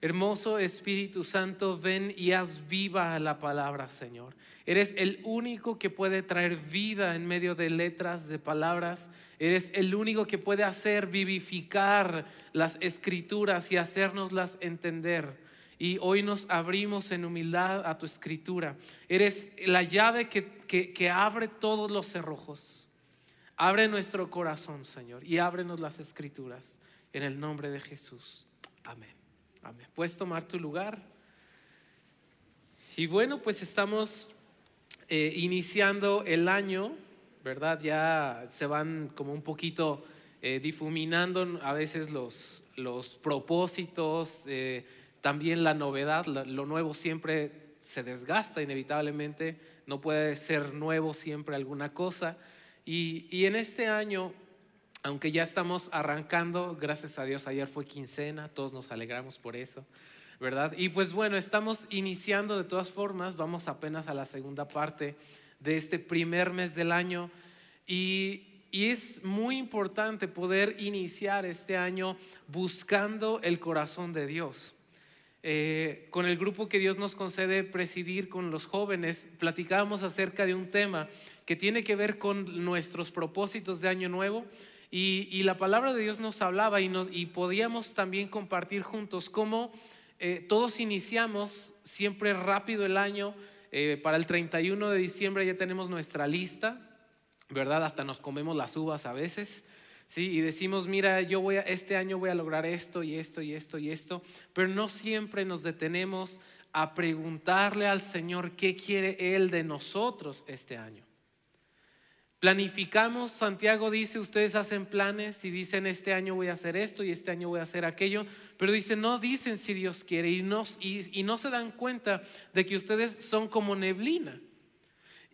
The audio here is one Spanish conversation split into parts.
Hermoso Espíritu Santo, ven y haz viva la palabra, Señor. Eres el único que puede traer vida en medio de letras, de palabras. Eres el único que puede hacer vivificar las escrituras y hacernoslas entender. Y hoy nos abrimos en humildad a tu escritura. Eres la llave que, que abre todos los cerrojos. Abre nuestro corazón, Señor, y ábrenos las escrituras. En el nombre de Jesús. Amén. Amén. Puedes tomar tu lugar. Y bueno, pues estamos eh, iniciando el año, ¿verdad? Ya se van como un poquito eh, difuminando a veces los, los propósitos, eh, también la novedad, lo nuevo siempre se desgasta inevitablemente, no puede ser nuevo siempre alguna cosa. Y, y en este año aunque ya estamos arrancando, gracias a Dios, ayer fue quincena, todos nos alegramos por eso, ¿verdad? Y pues bueno, estamos iniciando de todas formas, vamos apenas a la segunda parte de este primer mes del año y, es muy importante poder iniciar este año buscando el corazón de Dios. Eh, con el grupo que Dios nos concede presidir con los jóvenes, platicábamos acerca de un tema que tiene que ver con nuestros propósitos de año nuevo y, la palabra de Dios nos hablaba y, nos, y podíamos también compartir juntos cómo eh, todos iniciamos siempre rápido el año. Eh, para el 31 de diciembre ya tenemos nuestra lista, ¿verdad? Hasta nos comemos las uvas a veces. ¿sí? Y decimos, mira, yo voy a, este año voy a lograr esto y esto y esto y esto, pero no siempre nos detenemos a preguntarle al Señor qué quiere Él de nosotros este año. Planificamos, Santiago dice, ustedes hacen planes y dicen, este año voy a hacer esto y este año voy a hacer aquello, pero dice, no dicen si Dios quiere y no, se dan cuenta de que ustedes son como neblina.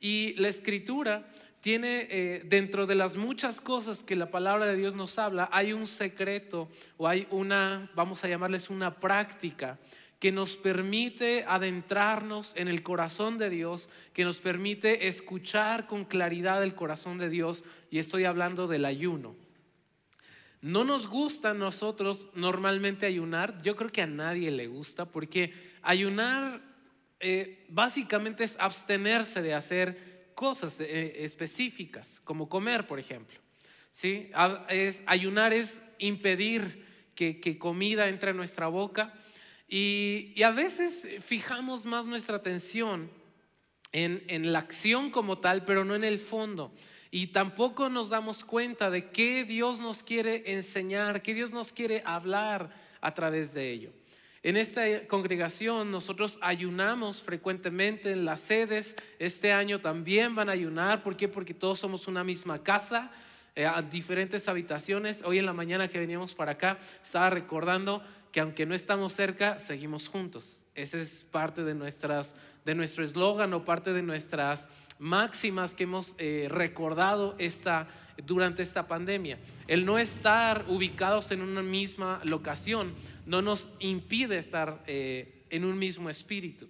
Y la escritura tiene, eh, dentro de las muchas cosas que la palabra de Dios nos habla, hay un secreto o hay una, vamos a llamarles una práctica que nos permite adentrarnos en el corazón de Dios, que nos permite escuchar con claridad el corazón de Dios, y estoy hablando del ayuno. No nos gusta a nosotros normalmente ayunar, yo creo que a nadie le gusta, porque ayunar eh, básicamente es abstenerse de hacer cosas eh, específicas, como comer, por ejemplo. ¿Sí? Es, ayunar es impedir que, comida entre a nuestra boca y, a veces fijamos más nuestra atención en, la acción como tal, pero no en el fondo. Y tampoco nos damos cuenta de qué Dios nos quiere enseñar, qué Dios nos quiere hablar a través de ello. En esta congregación nosotros ayunamos frecuentemente en las sedes. Este año también van a ayunar. ¿Por qué? Porque todos somos una misma casa, a diferentes habitaciones. Hoy en la mañana que veníamos para acá estaba recordando que aunque no estamos cerca, seguimos juntos. Ese es parte de, nuestras, de nuestro eslogan o parte de nuestras máximas que hemos eh, recordado esta, durante esta pandemia. El no estar ubicados en una misma locación no nos impide estar eh, en un mismo espíritu.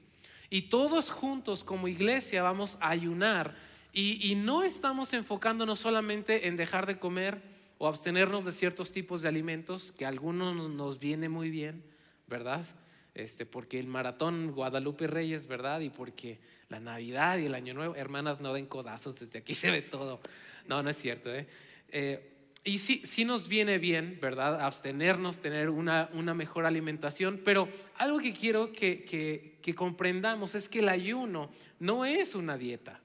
Y todos juntos como iglesia vamos a ayunar y, no estamos enfocándonos solamente en dejar de comer, o abstenernos de ciertos tipos de alimentos que a algunos nos viene muy bien, ¿verdad? Este, porque el maratón Guadalupe Reyes, ¿verdad? Y porque la Navidad y el Año Nuevo, hermanas, no den codazos, desde aquí se ve todo. No, no es cierto, ¿eh? eh y sí, sí nos viene bien, ¿verdad? Abstenernos, tener una, una mejor alimentación, pero algo que quiero que, que comprendamos es que el ayuno no es una dieta.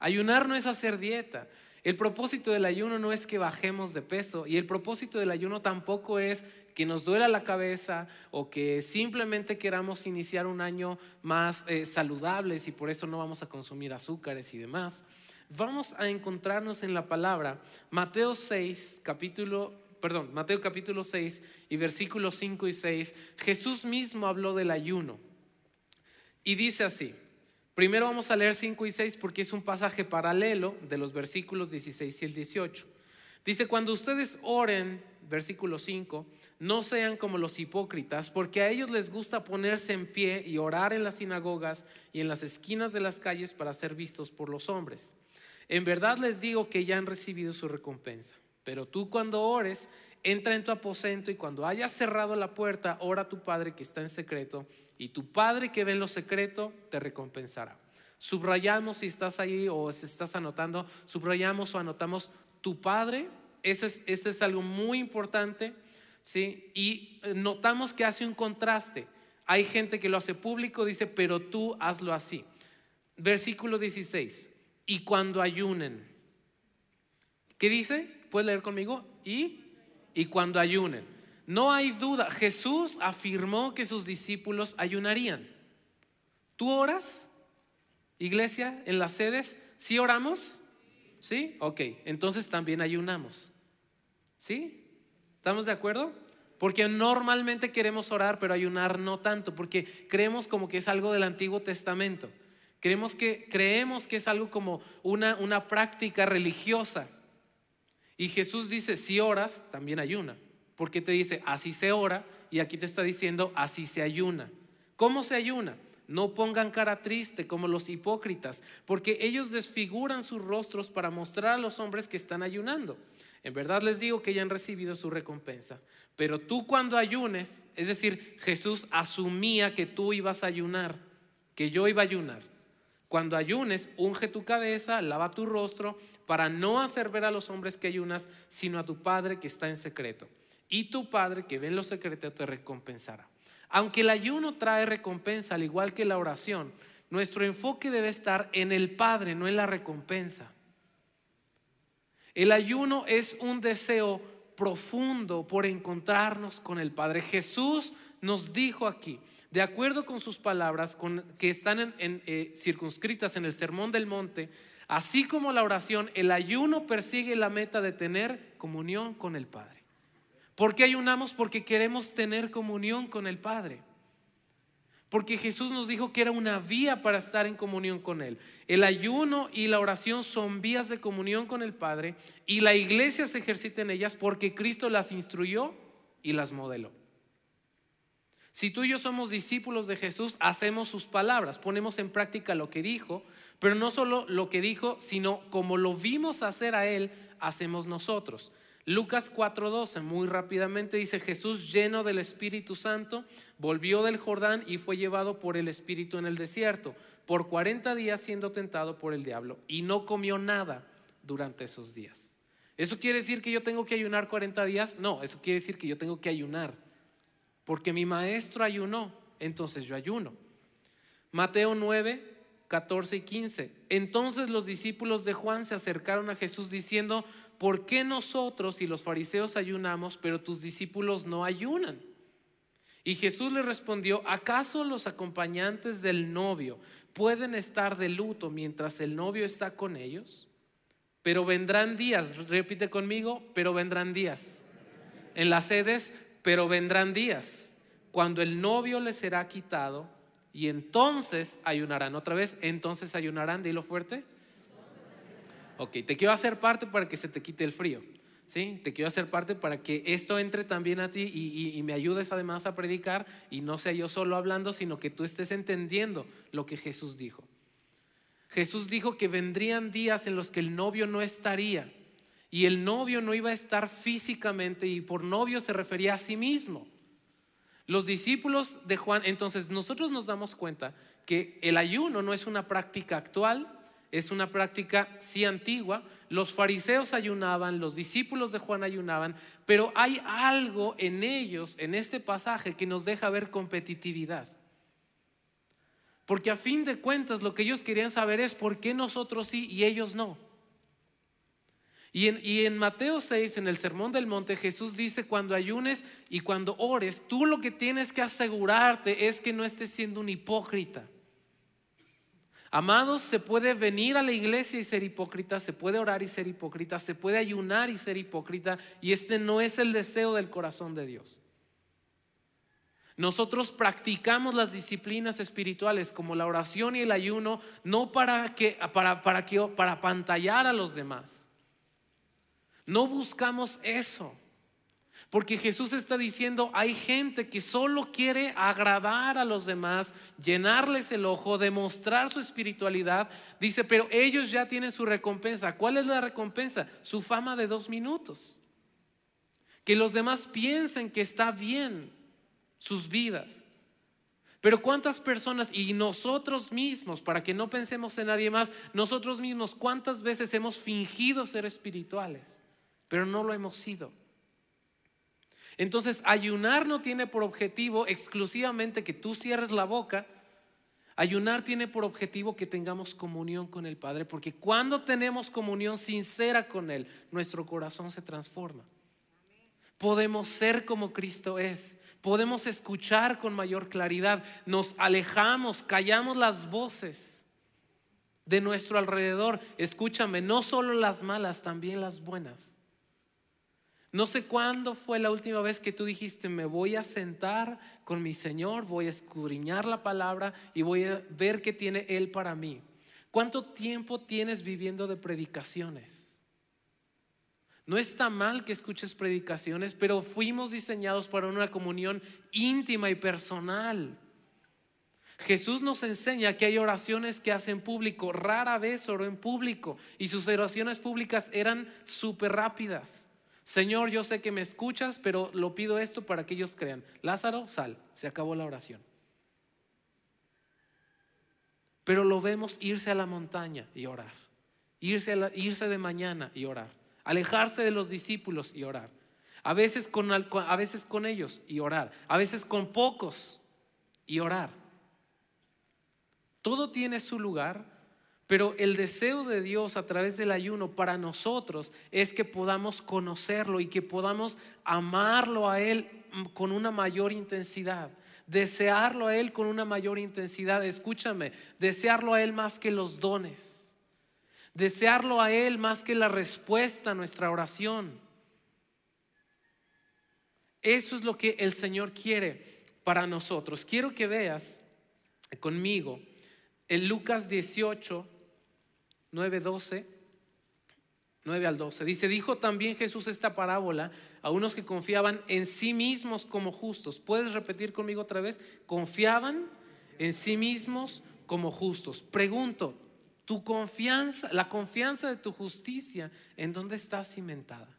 Ayunar no es hacer dieta. El propósito del ayuno no es que bajemos de peso y el propósito del ayuno tampoco es que nos duela la cabeza o que simplemente queramos iniciar un año más eh, saludables y por eso no vamos a consumir azúcares y demás. Vamos a encontrarnos en la palabra Mateo 6, capítulo, perdón, Mateo capítulo 6 y versículos 5 y 6. Jesús mismo habló del ayuno y dice así. Primero vamos a leer 5 y 6 porque es un pasaje paralelo de los versículos 16 y el 18. Dice, cuando ustedes oren, versículo 5, no sean como los hipócritas, porque a ellos les gusta ponerse en pie y orar en las sinagogas y en las esquinas de las calles para ser vistos por los hombres. En verdad les digo que ya han recibido su recompensa. Pero tú cuando ores, entra en tu aposento y cuando hayas cerrado la puerta, ora a tu Padre que está en secreto y tu Padre que ve en lo secreto te recompensará. Subrayamos si estás ahí o si estás anotando, subrayamos o anotamos tu Padre, ese es, ese es algo muy importante, ¿sí? Y eh, notamos que hace un contraste. Hay gente que lo hace público, dice, pero tú hazlo así. Versículo 16, y cuando ayunen, ¿qué dice? ¿Puedes leer conmigo? Y, y cuando ayunen. No hay duda, Jesús afirmó que sus discípulos ayunarían. ¿Tú oras? Iglesia, en las sedes, ¿sí oramos? ¿Sí? Ok, entonces también ayunamos. ¿Sí? ¿Estamos de acuerdo? Porque normalmente queremos orar, pero ayunar no tanto, porque creemos como que es algo del Antiguo Testamento. Creemos que, creemos que es algo como una, una práctica religiosa. Y Jesús dice, si oras, también ayuna. Porque te dice, así se ora, y aquí te está diciendo, así se ayuna. ¿Cómo se ayuna? No pongan cara triste como los hipócritas, porque ellos desfiguran sus rostros para mostrar a los hombres que están ayunando. En verdad les digo que ya han recibido su recompensa. Pero tú cuando ayunes, es decir, Jesús asumía que tú ibas a ayunar, que yo iba a ayunar. Cuando ayunes, unge tu cabeza, lava tu rostro, para no hacer ver a los hombres que ayunas, sino a tu Padre que está en secreto. Y tu Padre que ve en lo secreto te recompensará. Aunque el ayuno trae recompensa, al igual que la oración, nuestro enfoque debe estar en el Padre, no en la recompensa. El ayuno es un deseo profundo por encontrarnos con el Padre. Jesús nos dijo aquí, de acuerdo con sus palabras que están eh, circunscritas en el Sermón del Monte, así como la oración, el ayuno persigue la meta de tener comunión con el Padre. ¿Por qué ayunamos? Porque queremos tener comunión con el Padre. Porque Jesús nos dijo que era una vía para estar en comunión con Él. El ayuno y la oración son vías de comunión con el Padre y la iglesia se ejercita en ellas porque Cristo las instruyó y las modeló. Si tú y yo somos discípulos de Jesús, hacemos sus palabras, ponemos en práctica lo que dijo, pero no solo lo que dijo, sino como lo vimos hacer a Él, hacemos nosotros. Lucas 4:12, muy rápidamente dice, Jesús lleno del Espíritu Santo, volvió del Jordán y fue llevado por el Espíritu en el desierto, por 40 días siendo tentado por el diablo, y no comió nada durante esos días. ¿Eso quiere decir que yo tengo que ayunar 40 días? No, eso quiere decir que yo tengo que ayunar, porque mi maestro ayunó, entonces yo ayuno. Mateo 9, 14 y 15. Entonces los discípulos de Juan se acercaron a Jesús diciendo, ¿por qué nosotros y los fariseos ayunamos, pero tus discípulos no ayunan? Y Jesús le respondió, ¿acaso los acompañantes del novio pueden estar de luto mientras el novio está con ellos? Pero vendrán días, repite conmigo, pero vendrán días. En las sedes, pero vendrán días, cuando el novio les será quitado y entonces ayunarán. Otra vez, entonces ayunarán, dilo fuerte. Ok, te quiero hacer parte para que se te quite el frío. ¿Sí? Te quiero hacer parte para que esto entre también a ti y, me ayudes además a predicar y no sea yo solo hablando, sino que tú estés entendiendo lo que Jesús dijo. Jesús dijo que vendrían días en los que el novio no estaría y el novio no iba a estar físicamente y por novio se refería a sí mismo. Los discípulos de Juan, entonces nosotros nos damos cuenta que el ayuno no es una práctica actual, es una práctica sí antigua. Los fariseos ayunaban, los discípulos de Juan ayunaban, pero hay algo en ellos, en este pasaje, que nos deja ver competitividad. Porque a fin de cuentas lo que ellos querían saber es por qué nosotros sí y ellos no. Y en, Mateo 6, en el Sermón del Monte, Jesús dice, cuando ayunes y cuando ores, tú lo que tienes que asegurarte es que no estés siendo un hipócrita. Amados, se puede venir a la iglesia y ser hipócrita, se puede orar y ser hipócrita, se puede ayunar y ser hipócrita, y este no es el deseo del corazón de Dios. Nosotros practicamos las disciplinas espirituales como la oración y el ayuno no para que para para que para pantallar a los demás. No buscamos eso. Porque Jesús está diciendo, hay gente que solo quiere agradar a los demás, llenarles el ojo, demostrar su espiritualidad. Dice, pero ellos ya tienen su recompensa. ¿Cuál es la recompensa? Su fama de dos minutos. que los demás piensen que está bien sus vidas. Pero cuántas personas y nosotros mismos, para que no pensemos en nadie más, nosotros mismos, cuántas veces hemos fingido ser espirituales, pero no lo hemos sido. Entonces, ayunar no tiene por objetivo exclusivamente que tú cierres la boca. Ayunar tiene por objetivo que tengamos comunión con el Padre, porque cuando tenemos comunión sincera con Él, nuestro corazón se transforma. Podemos ser como Cristo es, podemos escuchar con mayor claridad, nos alejamos, callamos las voces de nuestro alrededor. Escúchame, no solo las malas, también las buenas. No sé cuándo fue la última vez que tú dijiste, me voy a sentar con mi Señor, voy a escudriñar la palabra y voy a ver qué tiene Él para mí. ¿Cuánto tiempo tienes viviendo de predicaciones? No está mal que escuches predicaciones, pero fuimos diseñados para una comunión íntima y personal. Jesús nos enseña que hay oraciones que hacen público. Rara vez oró en público y sus oraciones públicas eran súper rápidas. Señor, yo sé que me escuchas, pero lo pido esto para que ellos crean. Lázaro, sal. Se acabó la oración. Pero lo vemos irse a la montaña y orar. Irse, irse de mañana y orar. Alejarse de los discípulos y orar. A veces con, a veces con ellos y orar. A veces con pocos y orar. Todo tiene su lugar pero el deseo de Dios a través del ayuno para nosotros es que podamos conocerlo y que podamos amarlo a Él con una mayor intensidad, desearlo a Él con una mayor intensidad. Escúchame, desearlo a Él más que los dones, desearlo a Él más que la respuesta a nuestra oración. Eso es lo que el Señor quiere para nosotros. Quiero que veas conmigo en Lucas 18 9, 12, 9 al 12. Dice, dijo también Jesús esta parábola a unos que confiaban en sí mismos como justos. ¿Puedes repetir conmigo otra vez? Confiaban en sí mismos como justos. Pregunto, tu confianza, la confianza de tu justicia, ¿en dónde está cimentada?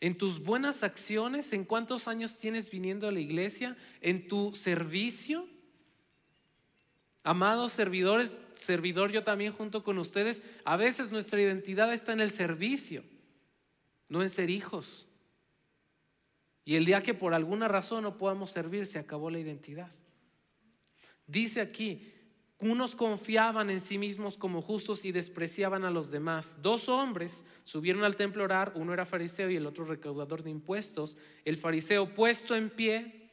¿En tus buenas acciones? ¿En cuántos años tienes viniendo a la iglesia? ¿En tu servicio? Amados servidores, servidor yo también junto con ustedes, a veces nuestra identidad está en el servicio, no en ser hijos. Y el día que por alguna razón no podamos servir, se acabó la identidad. Dice aquí, unos confiaban en sí mismos como justos y despreciaban a los demás. Dos hombres subieron al templo a orar, uno era fariseo y el otro recaudador de impuestos. El fariseo puesto en pie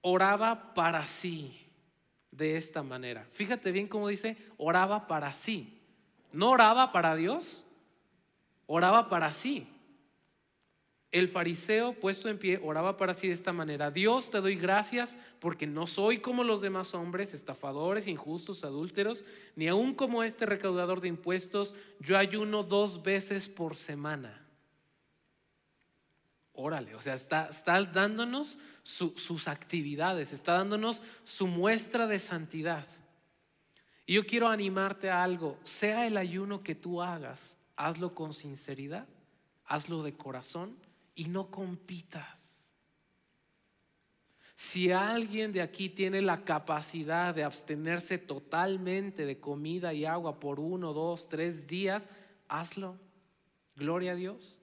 oraba para sí de esta manera. Fíjate bien cómo dice, oraba para sí. No oraba para Dios, oraba para sí. El fariseo puesto en pie oraba para sí de esta manera. Dios te doy gracias porque no soy como los demás hombres, estafadores, injustos, adúlteros, ni aún como este recaudador de impuestos. Yo ayuno dos veces por semana. Órale, o sea, está, está dándonos sus actividades, está dándonos su muestra de santidad. Y yo quiero animarte a algo, sea el ayuno que tú hagas, hazlo con sinceridad, hazlo de corazón y no compitas. Si alguien de aquí tiene la capacidad de abstenerse totalmente de comida y agua por uno, dos, tres días, hazlo. Gloria a Dios.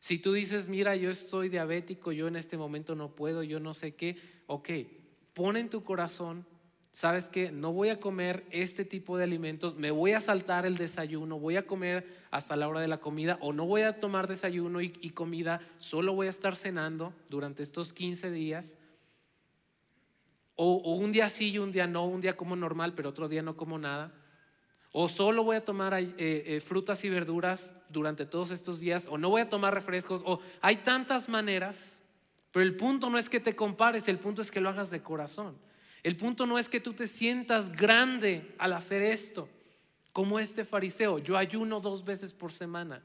Si tú dices, mira, yo estoy diabético, yo en este momento no puedo, yo no sé qué, ok, pon en tu corazón, sabes que no voy a comer este tipo de alimentos, me voy a saltar el desayuno, voy a comer hasta la hora de la comida o no voy a tomar desayuno y, comida, solo voy a estar cenando durante estos 15 días. O un día sí y un día no, un día como normal, pero otro día no como nada. O solo voy a tomar eh, eh, frutas y verduras durante todos estos días, o no voy a tomar refrescos, o hay tantas maneras, pero el punto no es que te compares, el punto es que lo hagas de corazón. El punto no es que tú te sientas grande al hacer esto, como este fariseo. Yo ayuno dos veces por semana.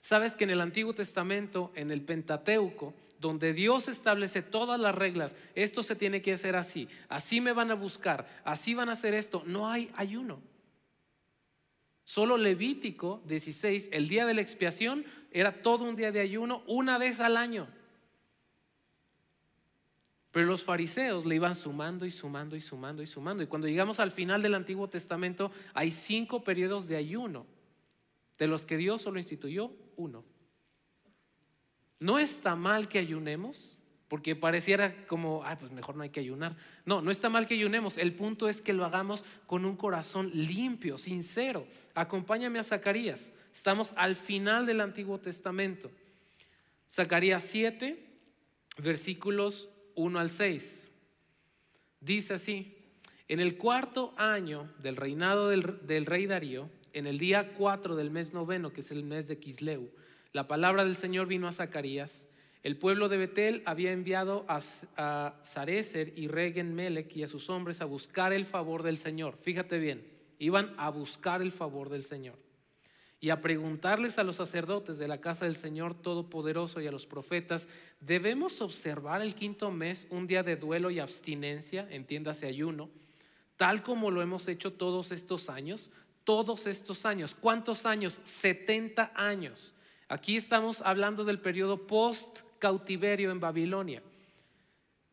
Sabes que en el Antiguo Testamento, en el Pentateuco, donde Dios establece todas las reglas, esto se tiene que hacer así, así me van a buscar, así van a hacer esto, no hay ayuno. Solo Levítico 16, el día de la expiación, era todo un día de ayuno una vez al año. Pero los fariseos le iban sumando y sumando y sumando y sumando. Y cuando llegamos al final del Antiguo Testamento, hay cinco periodos de ayuno, de los que Dios solo instituyó No está mal que ayunemos, porque pareciera como, ay, pues mejor no hay que ayunar. No, no está mal que ayunemos. El punto es que lo hagamos con un corazón limpio, sincero. Acompáñame a Zacarías. Estamos al final del Antiguo Testamento. Zacarías 7, versículos 1 al 6. Dice así, en el cuarto año del reinado del, rey Darío, en el día 4 del mes noveno, que es el mes de Kisleu, la palabra del Señor vino a Zacarías. El pueblo de Betel había enviado a, a Sarecer y Regen Melech y a sus hombres a buscar el favor del Señor. Fíjate bien, iban a buscar el favor del Señor y a preguntarles a los sacerdotes de la casa del Señor Todopoderoso y a los profetas, ¿debemos observar el quinto mes un día de duelo y abstinencia, entiéndase ayuno, tal como lo hemos hecho todos estos años? Todos estos años. ¿Cuántos años? 70 años. Aquí estamos hablando del periodo post cautiverio en Babilonia.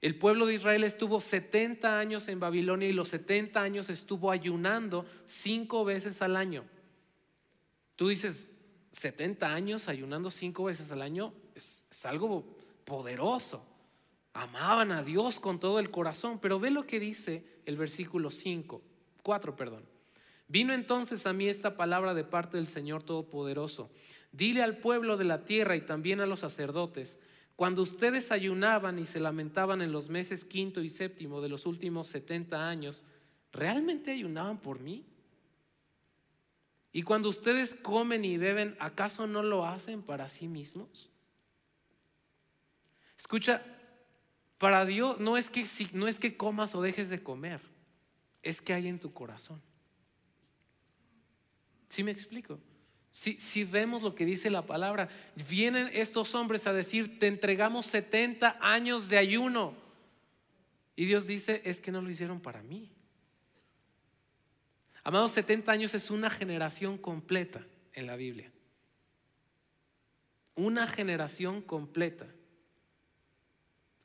El pueblo de Israel estuvo 70 años en Babilonia y los 70 años estuvo ayunando cinco veces al año. Tú dices, 70 años ayunando cinco veces al año es, algo poderoso. Amaban a Dios con todo el corazón, pero ve lo que dice el versículo 5, 4, perdón. Vino entonces a mí esta palabra de parte del Señor Todopoderoso. Dile al pueblo de la tierra y también a los sacerdotes, cuando ustedes ayunaban y se lamentaban en los meses quinto y séptimo de los últimos 70 años, ¿realmente ayunaban por mí? Y cuando ustedes comen y beben, ¿acaso no lo hacen para sí mismos? Escucha, para Dios no es que, no es que comas o dejes de comer, es que hay en tu corazón. ¿Sí me explico? Si, si, vemos lo que dice la palabra, vienen estos hombres a decir, te entregamos 70 años de ayuno. Y Dios dice, es que no lo hicieron para mí. Amados, 70 años es una generación completa en la Biblia. Una generación completa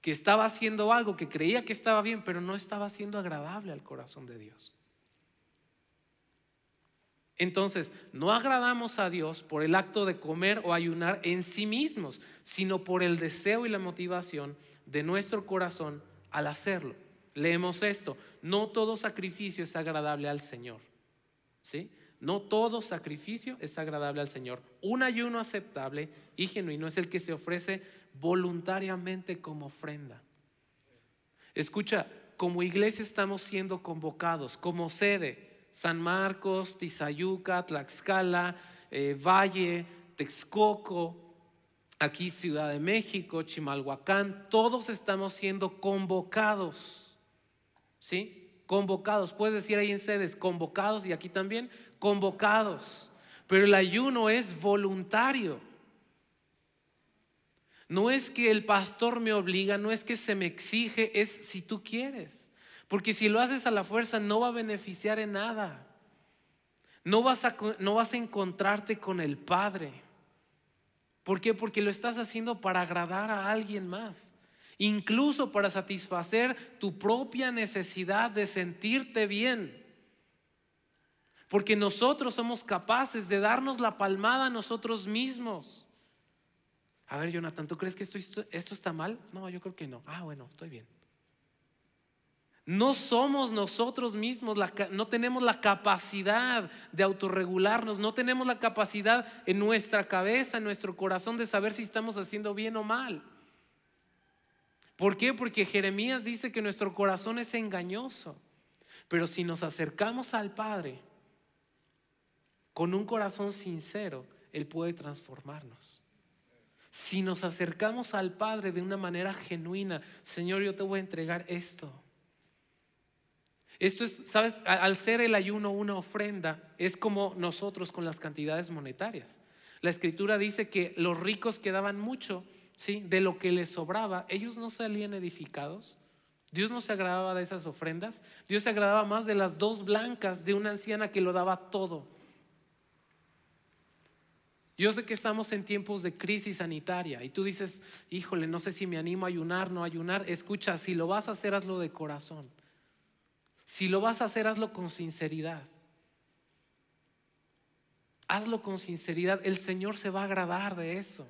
que estaba haciendo algo, que creía que estaba bien, pero no estaba siendo agradable al corazón de Dios. Entonces, no agradamos a Dios por el acto de comer o ayunar en sí mismos, sino por el deseo y la motivación de nuestro corazón al hacerlo. Leemos esto, no todo sacrificio es agradable al Señor. ¿sí? No todo sacrificio es agradable al Señor. Un ayuno aceptable y genuino es el que se ofrece voluntariamente como ofrenda. Escucha, como iglesia estamos siendo convocados, como sede, San Marcos, Tizayuca, Tlaxcala, eh, Valle, Texcoco, aquí Ciudad de México, Chimalhuacán, todos estamos siendo convocados. ¿Sí? convocados. Puedes decir ahí en sedes, convocados y aquí también, convocados. Pero el ayuno es voluntario. No es que el pastor me obliga, no es que se me exige, es si tú quieres. Porque si lo haces a la fuerza no va a beneficiar en nada. No vas a, no vas a encontrarte con el Padre. ¿Por qué? Porque lo estás haciendo para agradar a alguien más incluso para satisfacer tu propia necesidad de sentirte bien. Porque nosotros somos capaces de darnos la palmada a nosotros mismos. A ver, Jonathan, ¿tú crees que esto, esto, está mal? No, yo creo que no. Ah, bueno, estoy bien. No somos nosotros mismos, no tenemos la capacidad de autorregularnos, no tenemos la capacidad en nuestra cabeza, en nuestro corazón de saber si estamos haciendo bien o mal. ¿Por qué? Porque Jeremías dice que nuestro corazón es engañoso. Pero si nos acercamos al Padre con un corazón sincero, Él puede transformarnos. Si nos acercamos al Padre de una manera genuina, Señor, yo te voy a entregar esto. Esto es, ¿sabes? Al ser el ayuno una ofrenda, es como nosotros con las cantidades monetarias. La escritura dice que los ricos quedaban mucho de lo que les sobraba, ellos no salían edificados. Dios no se agradaba de esas ofrendas. Dios se agradaba más de las dos blancas de una anciana que lo daba todo. Yo sé que estamos en tiempos de crisis sanitaria y tú dices, híjole, no sé si me animo a ayunar, no ayunar. Escucha, si lo vas a hacer, hazlo de corazón. Si lo vas a hacer, hazlo con sinceridad. Hazlo con sinceridad. El Señor se va a agradar de eso.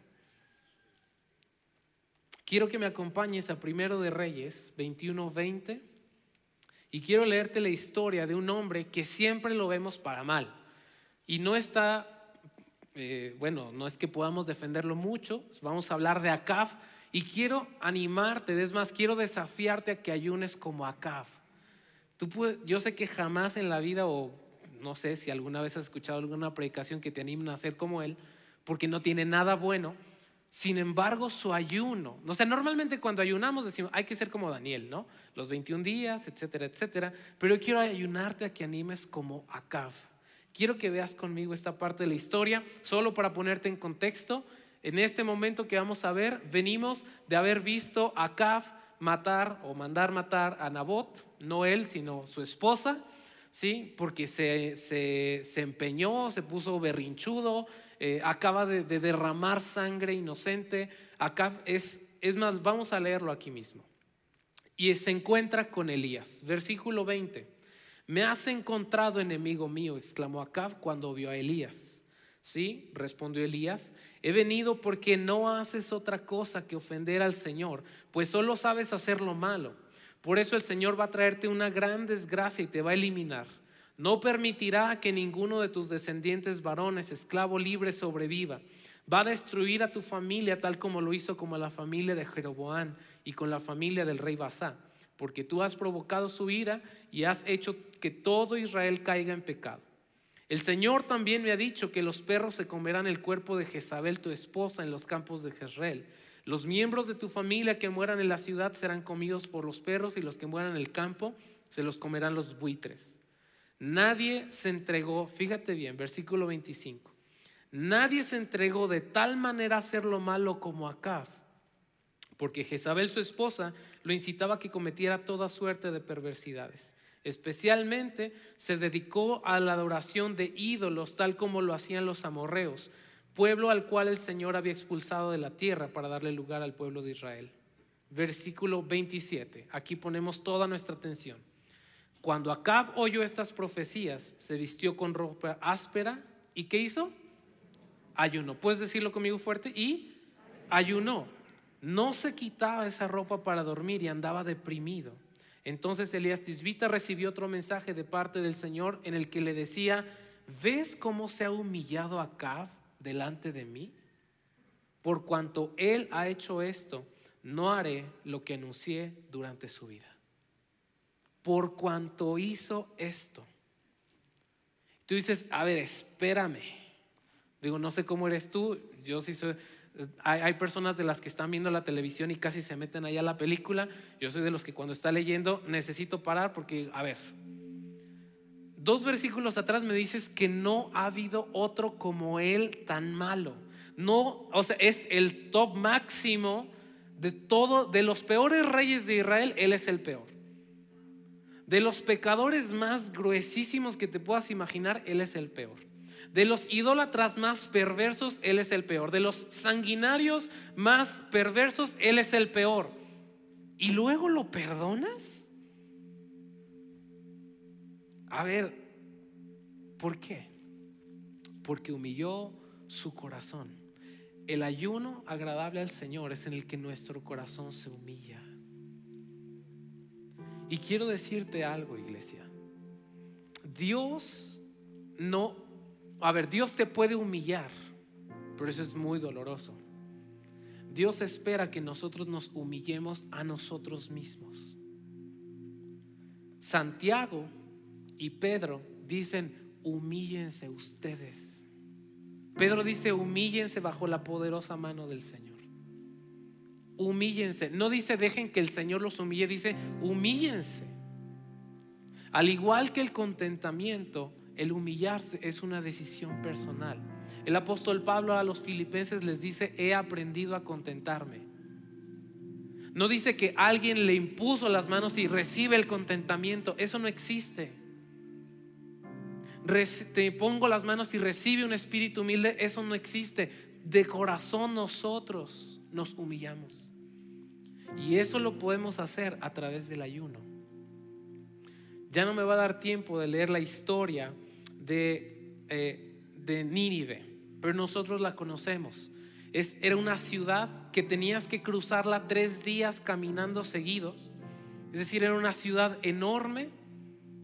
Quiero que me acompañes a Primero de Reyes 21:20 y quiero leerte la historia de un hombre que siempre lo vemos para mal. Y no está, eh, bueno, no es que podamos defenderlo mucho, vamos a hablar de Acab y quiero animarte, es más, quiero desafiarte a que ayunes como Acab. Yo sé que jamás en la vida, o no sé si alguna vez has escuchado alguna predicación que te anime a hacer como él, porque no tiene nada bueno, sin embargo, su ayuno, o sea, normalmente cuando ayunamos decimos, hay que ser como Daniel, ¿no? Los 21 días, etcétera, etcétera. Pero yo quiero ayunarte a que animes como Acab. Quiero que veas conmigo esta parte de la historia, solo para ponerte en contexto. En este momento que vamos a ver, venimos de haber visto a Acab matar o mandar matar a Nabot, no él, sino su esposa, ¿sí? Porque se, se empeñó, se puso berrinchudo, eh, acaba de, derramar sangre inocente. Acá es, es más, vamos a leerlo aquí mismo. Y se encuentra con Elías. Versículo 20. Me has encontrado, enemigo mío, exclamó Acab cuando vio a Elías. Sí, respondió Elías, he venido porque no haces otra cosa que ofender al Señor, pues solo sabes hacer lo malo. Por eso el Señor va a traerte una gran desgracia y te va a eliminar. No permitirá que ninguno de tus descendientes varones, esclavo libre, sobreviva. Va a destruir a tu familia tal como lo hizo con la familia de Jeroboán y con la familia del rey Basá, porque tú has provocado su ira y has hecho que todo Israel caiga en pecado. El Señor también me ha dicho que los perros se comerán el cuerpo de Jezabel, tu esposa, en los campos de Jezreel. Los miembros de tu familia que mueran en la ciudad serán comidos por los perros y los que mueran en el campo se los comerán los buitres. Nadie se entregó, fíjate bien, versículo 25. Nadie se entregó de tal manera a hacer lo malo como Acab, porque Jezabel su esposa lo incitaba a que cometiera toda suerte de perversidades. Especialmente se dedicó a la adoración de ídolos, tal como lo hacían los amorreos, pueblo al cual el Señor había expulsado de la tierra para darle lugar al pueblo de Israel. Versículo 27. Aquí ponemos toda nuestra atención. Cuando Acab oyó estas profecías, se vistió con ropa áspera y ¿qué hizo? Ayunó. ¿Puedes decirlo conmigo fuerte? Y ayunó. No se quitaba esa ropa para dormir y andaba deprimido. Entonces Elías Tisbita recibió otro mensaje de parte del Señor en el que le decía, ¿ves cómo se ha humillado Acab delante de mí? Por cuanto él ha hecho esto, no haré lo que anuncié durante su vida por cuanto hizo esto. Tú dices, a ver, espérame. Digo, no sé cómo eres tú, yo sí soy... Hay, personas de las que están viendo la televisión y casi se meten allá a la película. Yo soy de los que cuando está leyendo necesito parar porque, a ver, dos versículos atrás me dices que no ha habido otro como él tan malo. No, o sea, es el top máximo de todo, de los peores reyes de Israel, él es el peor. De los pecadores más gruesísimos que te puedas imaginar, Él es el peor. De los idólatras más perversos, Él es el peor. De los sanguinarios más perversos, Él es el peor. ¿Y luego lo perdonas? A ver, ¿por qué? Porque humilló su corazón. El ayuno agradable al Señor es en el que nuestro corazón se humilla. Y quiero decirte algo, iglesia. Dios no, a ver, Dios te puede humillar, pero eso es muy doloroso. Dios espera que nosotros nos humillemos a nosotros mismos. Santiago y Pedro dicen, humíllense ustedes. Pedro dice, humíllense bajo la poderosa mano del Señor humíllense. No dice dejen que el Señor los humille, dice humíllense. Al igual que el contentamiento, el humillarse es una decisión personal. El apóstol Pablo a los filipenses les dice, he aprendido a contentarme. No dice que alguien le impuso las manos y recibe el contentamiento. Eso no existe. te pongo las manos y recibe un espíritu humilde, eso no existe. De corazón nosotros nos humillamos. Y eso lo podemos hacer a través del ayuno. Ya no me va a dar tiempo de leer la historia de, eh, de Nínive, pero nosotros la conocemos. Es, era una ciudad que tenías que cruzarla tres días caminando seguidos. Es decir, era una ciudad enorme,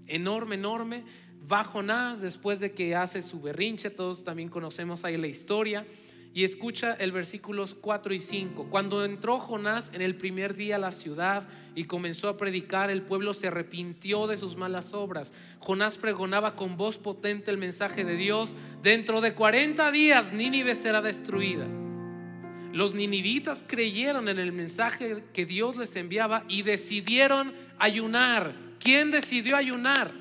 enorme, enorme. Va Jonás después de que hace su berrinche, todos también conocemos ahí la historia. Y escucha el versículos 4 y 5. Cuando entró Jonás en el primer día a la ciudad y comenzó a predicar, el pueblo se arrepintió de sus malas obras. Jonás pregonaba con voz potente el mensaje de Dios. Dentro de 40 días Nínive será destruida. Los ninivitas creyeron en el mensaje que Dios les enviaba y decidieron ayunar. ¿Quién decidió ayunar?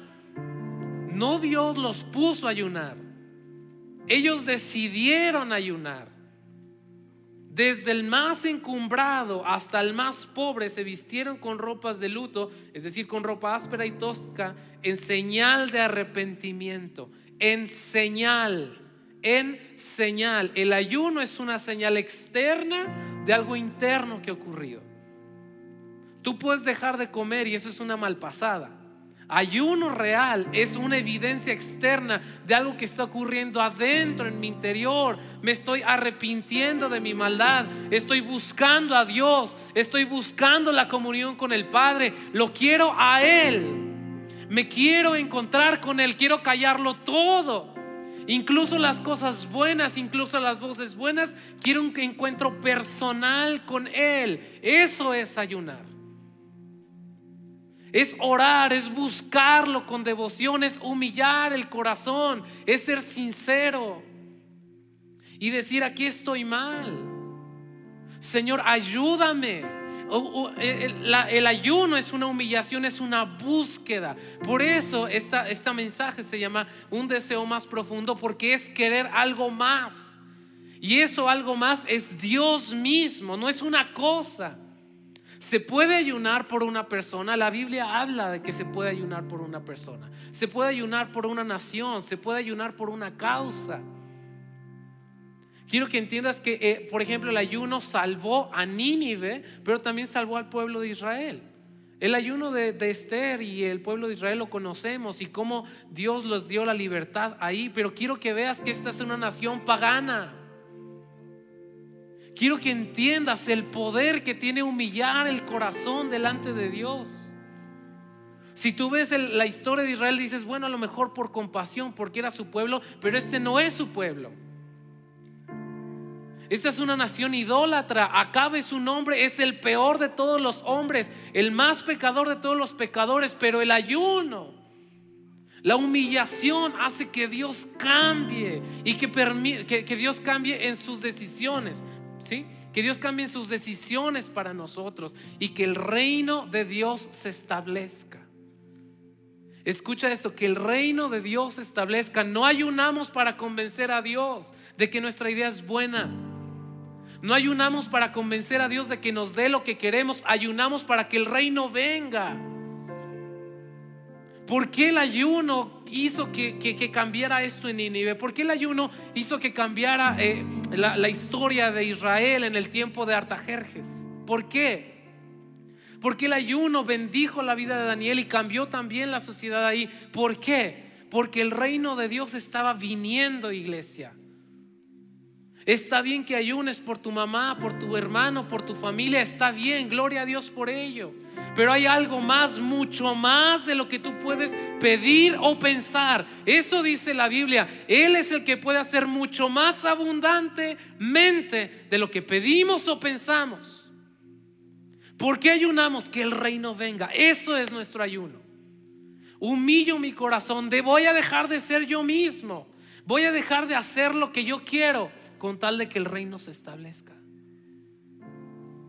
No Dios los puso a ayunar. Ellos decidieron ayunar. Desde el más encumbrado hasta el más pobre se vistieron con ropas de luto, es decir, con ropa áspera y tosca, en señal de arrepentimiento, en señal en señal. El ayuno es una señal externa de algo interno que ha ocurrido. Tú puedes dejar de comer y eso es una malpasada. Ayuno real es una evidencia externa de algo que está ocurriendo adentro en mi interior. Me estoy arrepintiendo de mi maldad. Estoy buscando a Dios. Estoy buscando la comunión con el Padre. Lo quiero a Él. Me quiero encontrar con Él. Quiero callarlo todo. Incluso las cosas buenas, incluso las voces buenas, quiero un encuentro personal con Él. Eso es ayunar. Es orar, es buscarlo con devoción, es humillar el corazón, es ser sincero y decir, aquí estoy mal. Señor, ayúdame. El, ayuno es una humillación, es una búsqueda. Por eso esta, este mensaje se llama un deseo más profundo, porque es querer algo más. Y eso algo más es Dios mismo, no es una cosa. Se puede ayunar por una persona. La Biblia habla de que se puede ayunar por una persona. Se puede ayunar por una nación. Se puede ayunar por una causa. Quiero que entiendas que, eh, por ejemplo, el ayuno salvó a Nínive, pero también salvó al pueblo de Israel. El ayuno de, de, Esther y el pueblo de Israel lo conocemos y cómo Dios los dio la libertad ahí, pero quiero que veas que esta es una nación pagana. Quiero que entiendas el poder que tiene humillar el corazón delante de Dios. Si tú ves la historia de Israel, dices, bueno, a lo mejor por compasión, porque era su pueblo, pero este no es su pueblo. Esta es una nación idólatra. Acabe su nombre, es el peor de todos los hombres, el más pecador de todos los pecadores, pero el ayuno, la humillación hace que Dios cambie y que, que, que Dios cambie en sus decisiones. ¿Sí? Que Dios cambie sus decisiones para nosotros y que el reino de Dios se establezca. Escucha esto, que el reino de Dios se establezca. No ayunamos para convencer a Dios de que nuestra idea es buena. No ayunamos para convencer a Dios de que nos dé lo que queremos, ayunamos para que el reino venga. ¿Por qué el ayuno hizo que, cambiara esto en Nínive? ¿Por qué el ayuno hizo que cambiara eh, la, la, historia de Israel en el tiempo de Artajerjes? ¿Por qué? Porque el ayuno bendijo la vida de Daniel y cambió también la sociedad ahí. ¿Por qué? Porque el reino de Dios estaba viniendo, iglesia. Está bien que ayunes por tu mamá, por tu hermano, por tu familia. Está bien, gloria a Dios por ello. Pero hay algo más, mucho más de lo que tú puedes pedir o pensar. Eso dice la Biblia. Él es el que puede hacer mucho más abundantemente de lo que pedimos o pensamos. ¿Por qué ayunamos? Que el reino venga. Eso es nuestro ayuno. Humillo mi corazón. Voy a dejar de ser yo mismo. Voy a dejar de hacer lo que yo quiero con tal de que el reino se establezca.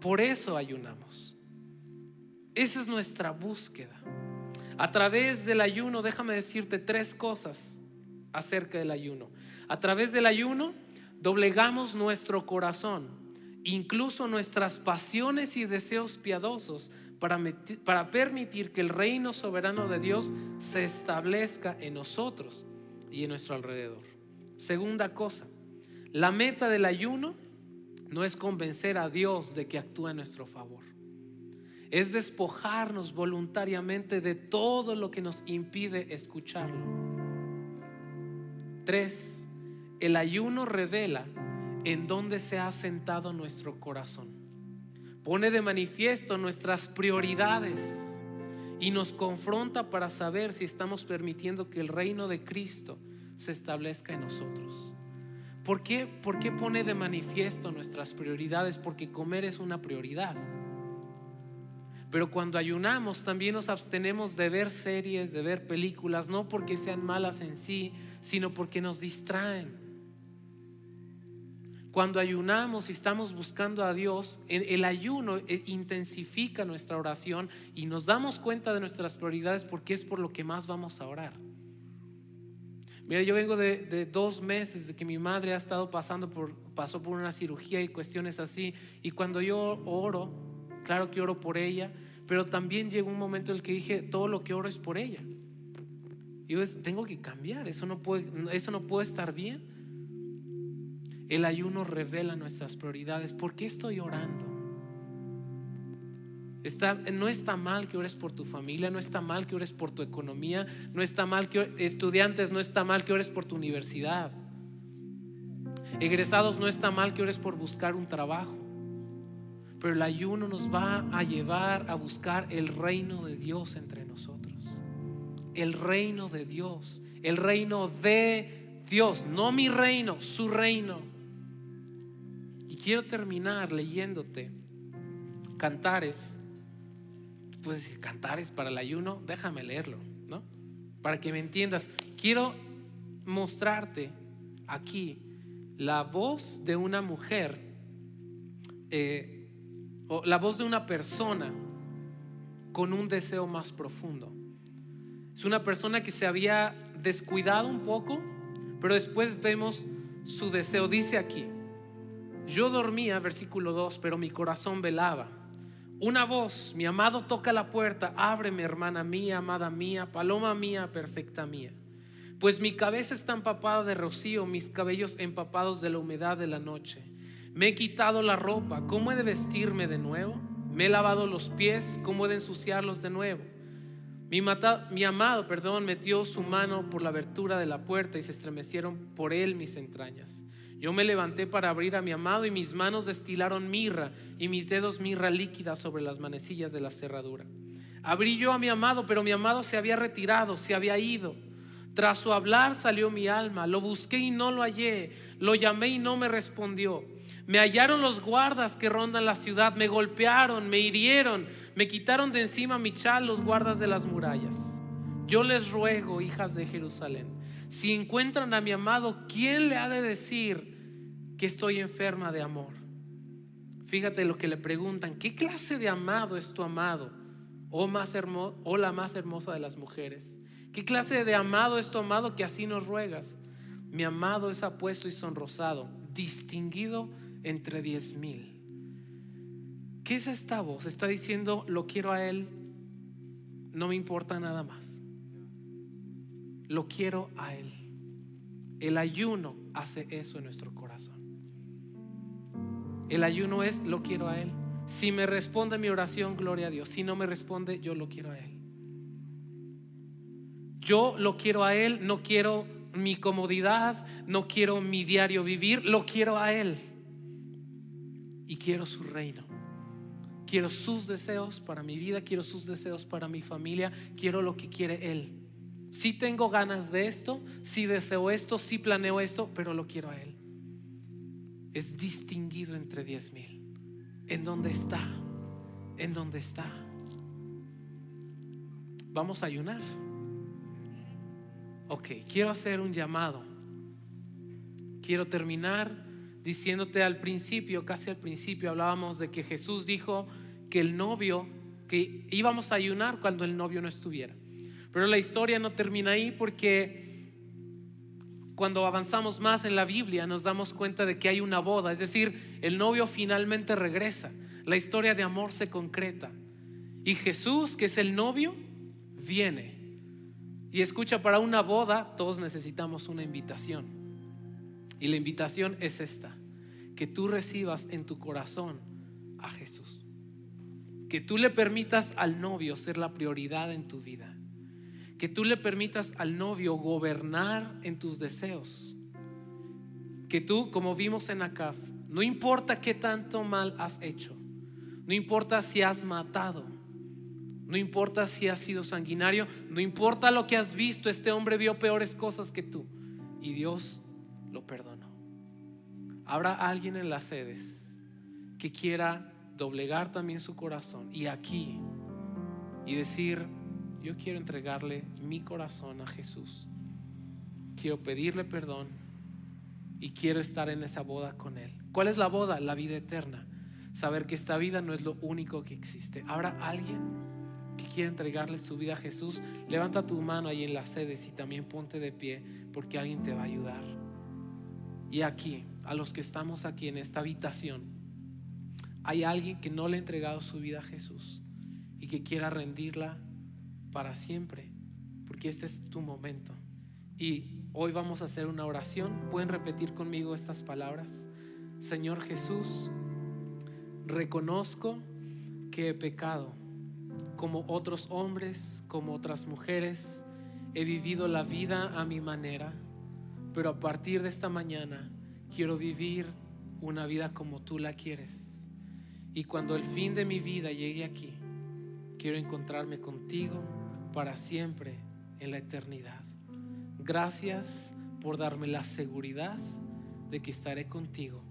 Por eso ayunamos. Esa es nuestra búsqueda. A través del ayuno, déjame decirte tres cosas acerca del ayuno. A través del ayuno doblegamos nuestro corazón, incluso nuestras pasiones y deseos piadosos para, para permitir que el reino soberano de Dios se establezca en nosotros y en nuestro alrededor. Segunda cosa, la meta del ayuno no es convencer a Dios de que actúa en nuestro favor. Es despojarnos voluntariamente de todo lo que nos impide escucharlo. Tres, el ayuno revela en dónde se ha sentado nuestro corazón. Pone de manifiesto nuestras prioridades y nos confronta para saber si estamos permitiendo que el reino de Cristo se establezca en nosotros. ¿Por qué, ¿Por qué pone de manifiesto nuestras prioridades? Porque comer es una prioridad. Pero cuando ayunamos también nos abstenemos de ver series, de ver películas, no porque sean malas en sí, sino porque nos distraen. Cuando ayunamos y estamos buscando a Dios, el ayuno eh, intensifica nuestra oración y nos damos cuenta de nuestras prioridades porque es por lo que más vamos a orar. Mira, yo vengo de, dos meses de que mi madre ha estado pasando por, pasó por una cirugía y cuestiones así. Y cuando yo oro, claro que oro por ella, pero también llegó un momento en el que dije, todo lo que oro es por ella. Y yo tengo que cambiar, eso no puede, eso no puede estar bien. El ayuno revela nuestras prioridades. ¿Por qué estoy orando? No está mal que ores por tu familia, no está mal que ores por tu economía, no está mal que estudiantes, no está mal que ores por tu universidad. Egresados, no está mal que ores por buscar un trabajo. Pero el ayuno nos va a llevar a buscar el reino de Dios entre nosotros. El reino de Dios, el reino de Dios, no mi reino, su reino quiero terminar leyéndote cantares. Pues cantares para el ayuno, déjame leerlo, ¿no? Para que me entiendas. Quiero mostrarte aquí la voz de una mujer, eh, o la voz de una persona con un deseo más profundo. Es una persona que se había descuidado un poco, pero después vemos su deseo. Dice aquí, yo dormía, versículo 2, pero mi corazón velaba. Una voz, mi amado toca la puerta, ábreme hermana mía, amada mía, paloma mía, perfecta mía. Pues mi cabeza está empapada de rocío, mis cabellos empapados de la humedad de la noche. Me he quitado la ropa, ¿cómo he de vestirme de nuevo? Me he lavado los pies, ¿cómo he de ensuciarlos de nuevo? Mi, mi amado, perdón, metió su mano por la abertura de la puerta y se estremecieron por él mis entrañas. Yo me levanté para abrir a mi amado y mis manos destilaron mirra y mis dedos mirra líquida sobre las manecillas de la cerradura. Abrí yo a mi amado, pero mi amado se había retirado, se había ido. Tras su hablar salió mi alma, lo busqué y no lo hallé, lo llamé y no me respondió. Me hallaron los guardas que rondan la ciudad, me golpearon, me hirieron, me quitaron de encima mi chal los guardas de las murallas. Yo les ruego, hijas de Jerusalén, si encuentran a mi amado, ¿quién le ha de decir que estoy enferma de amor? Fíjate lo que le preguntan, ¿qué clase de amado es tu amado? Oh más o oh la más hermosa de las mujeres. ¿Qué clase de amado es tu amado que así nos ruegas? Mi amado es apuesto y sonrosado, distinguido entre diez mil. ¿Qué es esta voz? Está diciendo, lo quiero a él, no me importa nada más lo quiero a Él. El ayuno hace eso en nuestro corazón. El ayuno es, lo quiero a Él. Si me responde mi oración, gloria a Dios. Si no me responde, yo lo quiero a Él. Yo lo quiero a Él, no quiero mi comodidad, no quiero mi diario vivir, lo quiero a Él. Y quiero su reino. Quiero sus deseos para mi vida, quiero sus deseos para mi familia, quiero lo que quiere Él. Si tengo ganas de esto, si deseo esto, si planeo esto, pero lo quiero a Él. Es distinguido entre diez mil. ¿En dónde está? ¿En dónde está? Vamos a ayunar. Ok, quiero hacer un llamado. Quiero terminar diciéndote al principio, casi al principio, hablábamos de que Jesús dijo que el novio, que íbamos a ayunar cuando el novio no estuviera. Pero la historia no termina ahí porque cuando avanzamos más en la Biblia nos damos cuenta de que hay una boda, es decir, el novio finalmente regresa, la historia de amor se concreta y Jesús, que es el novio, viene Y escucha, para una boda todos necesitamos una invitación. Y la invitación es esta, que tú recibas en tu corazón a Jesús. Que tú le permitas al novio ser la prioridad en tu vida. Que tú le permitas al novio gobernar en tus deseos. Que tú, como vimos en Acaf, no importa qué tanto mal has hecho, no importa si has matado, no importa si has sido sanguinario, no importa lo que has visto, este hombre vio peores cosas que tú y Dios lo perdonó. Habrá alguien en las sedes que quiera doblegar también su corazón y aquí y decir, yo quiero entregarle mi corazón a Jesús. Quiero pedirle perdón y quiero estar en esa boda con Él. ¿Cuál es la boda? La vida eterna. Saber que esta vida no es lo único que existe. ¿Habrá alguien? que quiere entregarle su vida a Jesús, levanta tu mano ahí en las sedes y también ponte de pie porque alguien te va a ayudar. Y aquí, a los que estamos aquí en esta habitación, hay alguien que no le ha entregado su vida a Jesús y que quiera rendirla para siempre, porque este es tu momento. Y hoy vamos a hacer una oración. ¿Pueden repetir conmigo estas palabras? Señor Jesús, reconozco que he pecado como otros hombres, como otras mujeres. He vivido la vida a mi manera, pero a partir de esta mañana quiero vivir una vida como tú la quieres. Y cuando el fin de mi vida llegue aquí, quiero encontrarme contigo para siempre en la eternidad. Gracias por darme la seguridad de que estaré contigo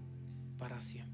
para siempre.